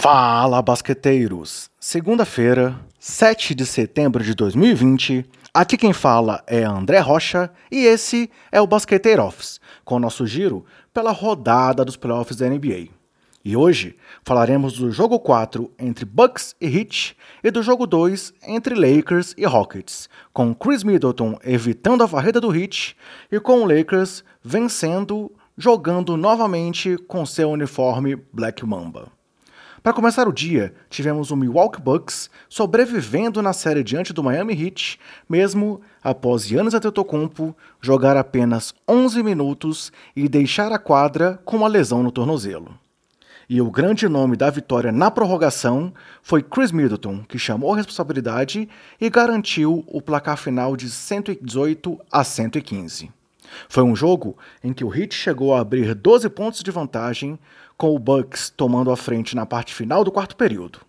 Fala, basqueteiros! Segunda-feira, 7 de setembro de 2020. Aqui quem fala é André Rocha e esse é o Basqueteiro Office, com o nosso giro pela rodada dos playoffs da NBA. E hoje falaremos do jogo 4 entre Bucks e Heat e do jogo 2 entre Lakers e Rockets, com Chris Middleton evitando a varrida do Heat e com o Lakers vencendo, jogando novamente com seu uniforme Black Mamba. Para começar o dia, tivemos o Milwaukee Bucks sobrevivendo na série diante do Miami Heat, mesmo após Giannis Antetokounmpo jogar apenas 11 minutos e deixar a quadra com uma lesão no tornozelo. E o grande nome da vitória na prorrogação foi Chris Middleton, que chamou a responsabilidade e garantiu o placar final de 118 a 115. Foi um jogo em que o Heat chegou a abrir 12 pontos de vantagem, com o Bucks tomando a frente na parte final do quarto período.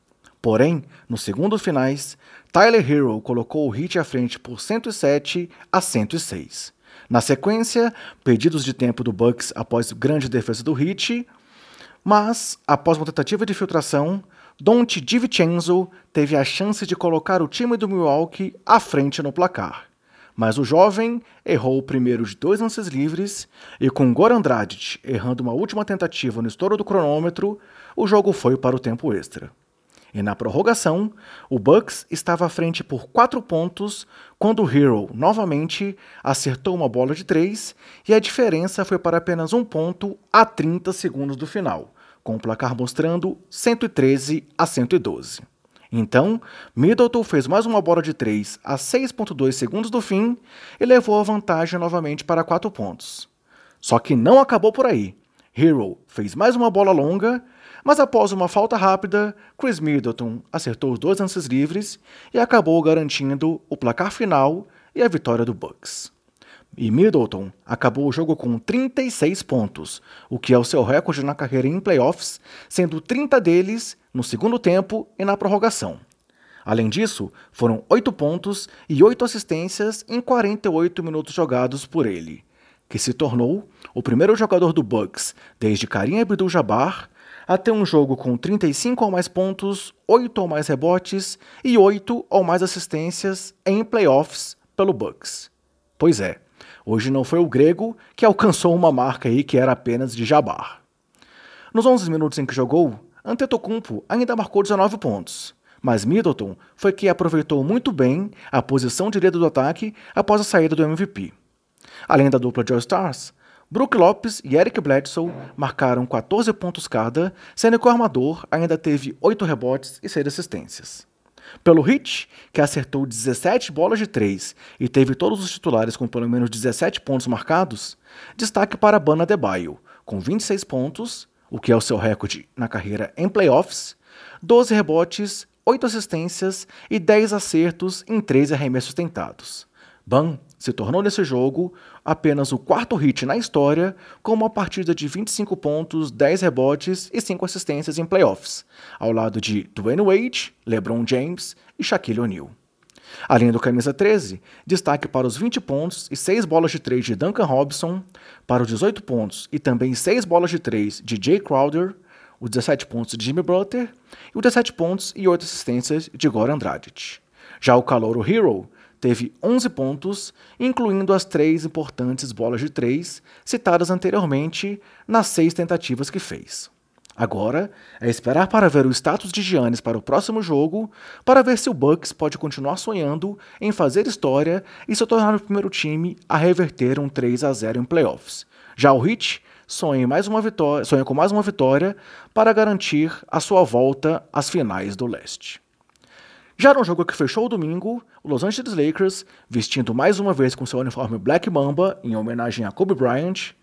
Porém, nos segundos finais, Tyler Hero colocou o Heat à frente por 107 a 106. Na sequência, pedidos de tempo do Bucks após grande defesa do Heat, mas após uma tentativa de filtração, Dante DiVincenzo teve a chance de colocar o time do Milwaukee à frente no placar mas o jovem errou o primeiro de dois lances livres e com Goran Dragic errando uma última tentativa no estouro do cronômetro, o jogo foi para o tempo extra. E na prorrogação, o Bucks estava à frente por quatro pontos quando o Hero novamente acertou uma bola de três e a diferença foi para apenas um ponto a 30 segundos do final, com o placar mostrando 113 a 112. Então, Middleton fez mais uma bola de 3 a 6.2 segundos do fim e levou a vantagem novamente para 4 pontos. Só que não acabou por aí. Hero fez mais uma bola longa, mas após uma falta rápida, Chris Middleton acertou os dois lances livres e acabou garantindo o placar final e a vitória do Bucks. E Middleton acabou o jogo com 36 pontos, o que é o seu recorde na carreira em playoffs, sendo 30 deles no segundo tempo e na prorrogação. Além disso, foram 8 pontos e 8 assistências em 48 minutos jogados por ele, que se tornou o primeiro jogador do Bucks desde Karim Abdul-Jabbar a ter um jogo com 35 ou mais pontos, 8 ou mais rebotes e 8 ou mais assistências em playoffs pelo Bucks. Pois é, hoje não foi o grego que alcançou uma marca aí que era apenas de Jabbar. Nos 11 minutos em que jogou, Antetokounmpo ainda marcou 19 pontos, mas Middleton foi que aproveitou muito bem a posição direita do ataque após a saída do MVP. Além da dupla de All-Stars, Brook Lopes e Eric Bledsoe marcaram 14 pontos cada, sendo que o armador ainda teve 8 rebotes e 6 assistências. Pelo Heat, que acertou 17 bolas de 3 e teve todos os titulares com pelo menos 17 pontos marcados, destaque para Bana Debaio, com 26 pontos o que é o seu recorde na carreira em playoffs, 12 rebotes, 8 assistências e 10 acertos em 13 arremessos tentados. Ban se tornou nesse jogo apenas o quarto hit na história com uma partida de 25 pontos, 10 rebotes e 5 assistências em playoffs, ao lado de Dwayne Wade, LeBron James e Shaquille O'Neal. Além do camisa 13, destaque para os 20 pontos e 6 bolas de 3 de Duncan Robinson, para os 18 pontos e também 6 bolas de 3 de Jay Crowder, os 17 pontos de Jimmy Butler e os 17 pontos e 8 assistências de Goran Dragic. Já o calouro Hero teve 11 pontos, incluindo as três importantes bolas de 3 citadas anteriormente nas seis tentativas que fez. Agora é esperar para ver o status de Giannis para o próximo jogo, para ver se o Bucks pode continuar sonhando em fazer história e se tornar o primeiro time a reverter um 3 a 0 em playoffs. Já o Heat sonha, mais uma vitória, sonha com mais uma vitória para garantir a sua volta às finais do leste. Já no jogo que fechou o domingo, o Los Angeles Lakers, vestindo mais uma vez com seu uniforme Black Mamba em homenagem a Kobe Bryant,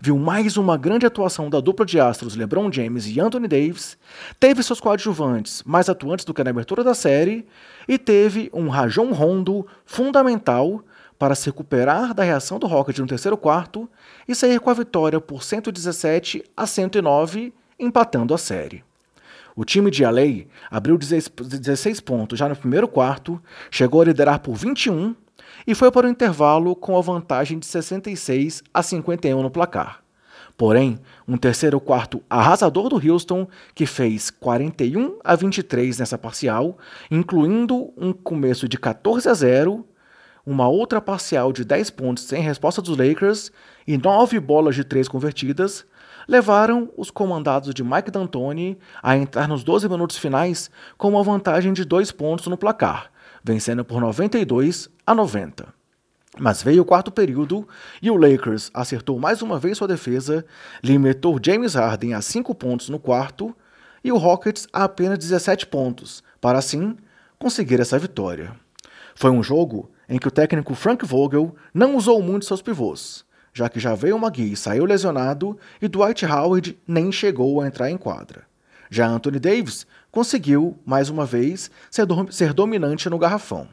viu mais uma grande atuação da dupla de astros LeBron James e Anthony Davis, teve seus coadjuvantes mais atuantes do que na abertura da série e teve um Rajon Rondo fundamental para se recuperar da reação do Rocket no terceiro quarto e sair com a vitória por 117 a 109, empatando a série. O time de LA abriu 16 pontos já no primeiro quarto, chegou a liderar por 21 e foi para o intervalo com a vantagem de 66 a 51 no placar. Porém, um terceiro quarto arrasador do Houston, que fez 41 a 23 nessa parcial, incluindo um começo de 14 a 0, uma outra parcial de 10 pontos sem resposta dos Lakers e 9 bolas de 3 convertidas, levaram os comandados de Mike D'Antoni a entrar nos 12 minutos finais com uma vantagem de 2 pontos no placar, vencendo por 92 a 90. Mas veio o quarto período e o Lakers acertou mais uma vez sua defesa, limitou James Harden a 5 pontos no quarto e o Rockets a apenas 17 pontos, para assim conseguir essa vitória. Foi um jogo em que o técnico Frank Vogel não usou muito seus pivôs, já que já veio McGee e saiu lesionado e Dwight Howard nem chegou a entrar em quadra. Já Anthony Davis conseguiu, mais uma vez, ser, do ser dominante no garrafão.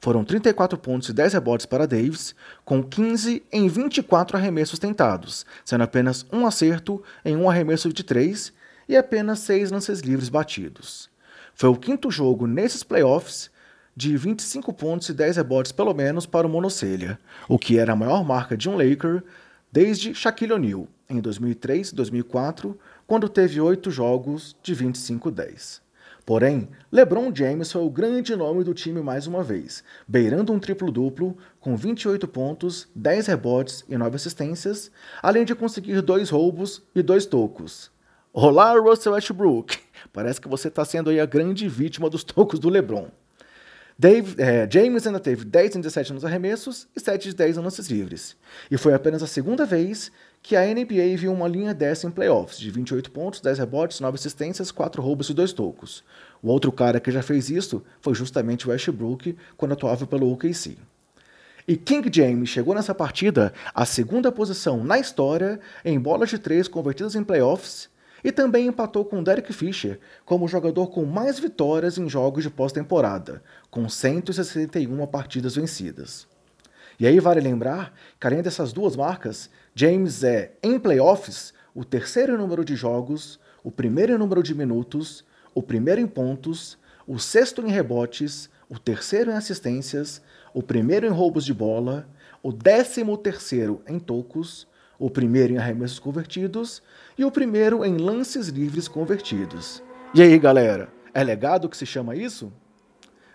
Foram 34 pontos e 10 rebotes para Davis, com 15 em 24 arremessos tentados, sendo apenas um acerto em um arremesso de 3 e apenas 6 lances livres batidos. Foi o quinto jogo nesses playoffs de 25 pontos e 10 rebotes pelo menos para o monocelha, o que era a maior marca de um Laker desde Shaquille O'Neal, em 2003 e 2004, quando teve oito jogos de 25-10. Porém, LeBron James foi o grande nome do time mais uma vez, beirando um triplo-duplo com 28 pontos, 10 rebotes e 9 assistências, além de conseguir dois roubos e dois tocos. Olá, Russell Westbrook! Parece que você está sendo aí a grande vítima dos tocos do LeBron. Dave, é, James ainda teve 10 em 17 nos arremessos e 7 de 10 em lances livres. E foi apenas a segunda vez que a NBA viu uma linha dessa em playoffs, de 28 pontos, 10 rebotes, 9 assistências, 4 roubos e 2 tocos. O outro cara que já fez isso foi justamente o Westbrook, quando atuava pelo OKC. E King James chegou nessa partida à segunda posição na história em bolas de 3 convertidas em playoffs e também empatou com Derek Fisher como jogador com mais vitórias em jogos de pós-temporada, com 161 partidas vencidas. E aí vale lembrar que além dessas duas marcas, James é, em playoffs, o terceiro número de jogos, o primeiro número de minutos, o primeiro em pontos, o sexto em rebotes, o terceiro em assistências, o primeiro em roubos de bola, o décimo terceiro em tocos, o primeiro em arremessos convertidos e o primeiro em lances livres convertidos. E aí, galera, é legado que se chama isso?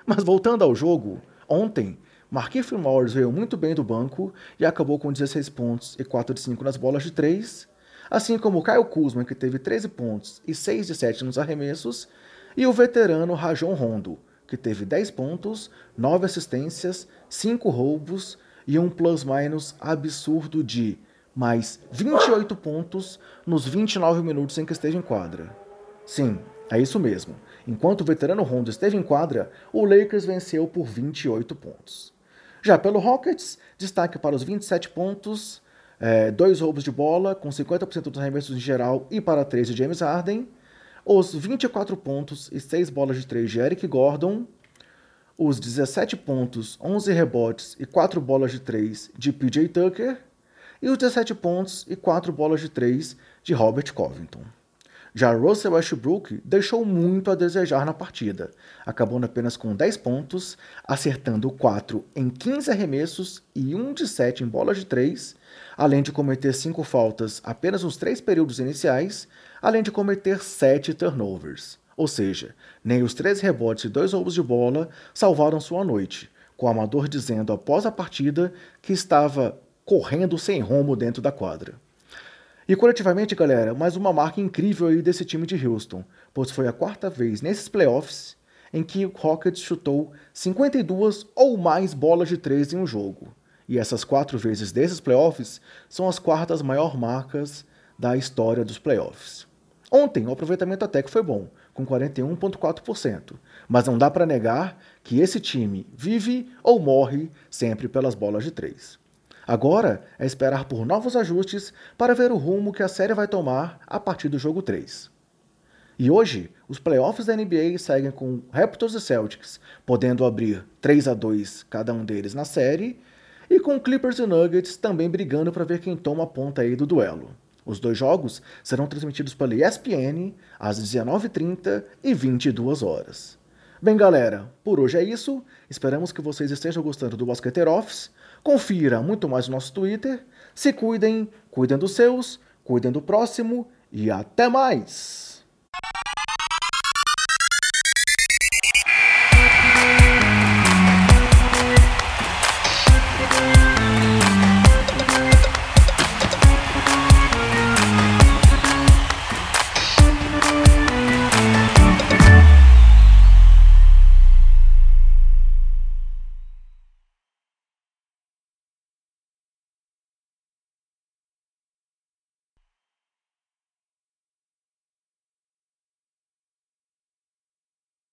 Mas voltando ao jogo, ontem, Marquinhos Morris veio muito bem do banco e acabou com 16 pontos e 4 de 5 nas bolas de 3, assim como Kyle Kuzma, que teve 13 pontos e 6 de 7 nos arremessos, e o veterano Rajon Rondo, que teve 10 pontos, 9 assistências, 5 roubos e um plus-minus absurdo de mais 28 pontos nos 29 minutos em que esteve em quadra. Sim, é isso mesmo. Enquanto o veterano Rondo esteve em quadra, o Lakers venceu por 28 pontos. Já pelo Rockets, destaque para os 27 pontos, é, dois roubos de bola, com 50% dos arremessos em geral e para 3 de James Harden, os 24 pontos e 6 bolas de 3 de Eric Gordon, os 17 pontos, 11 rebotes e 4 bolas de 3 de PJ Tucker, e os 17 pontos e 4 bolas de 3 de Robert Covington. Já Russell Westbrook deixou muito a desejar na partida, acabando apenas com 10 pontos, acertando 4 em 15 arremessos e 1 de 7 em bolas de 3, além de cometer 5 faltas apenas nos 3 períodos iniciais, além de cometer 7 turnovers. Ou seja, nem os 13 rebotes e 2 roubos de bola salvaram sua noite, com o amador dizendo após a partida que estava correndo sem rumo dentro da quadra. E coletivamente, galera, mais uma marca incrível aí desse time de Houston, pois foi a quarta vez nesses playoffs em que o Rockets chutou 52 ou mais bolas de três em um jogo. E essas quatro vezes desses playoffs são as quartas maiores marcas da história dos playoffs. Ontem o aproveitamento até que foi bom, com 41,4%, mas não dá para negar que esse time vive ou morre sempre pelas bolas de três. Agora é esperar por novos ajustes para ver o rumo que a série vai tomar a partir do jogo 3. E hoje, os playoffs da NBA seguem com Raptors e Celtics, podendo abrir 3 a 2 cada um deles na série, e com Clippers e Nuggets também brigando para ver quem toma a ponta aí do duelo. Os dois jogos serão transmitidos pela ESPN às 19h30 e 22 horas. Bem, galera, por hoje é isso. Esperamos que vocês estejam gostando do Basqueteiro Office. Confira muito mais o nosso Twitter. Se cuidem, cuidem dos seus, cuidem do próximo e até mais!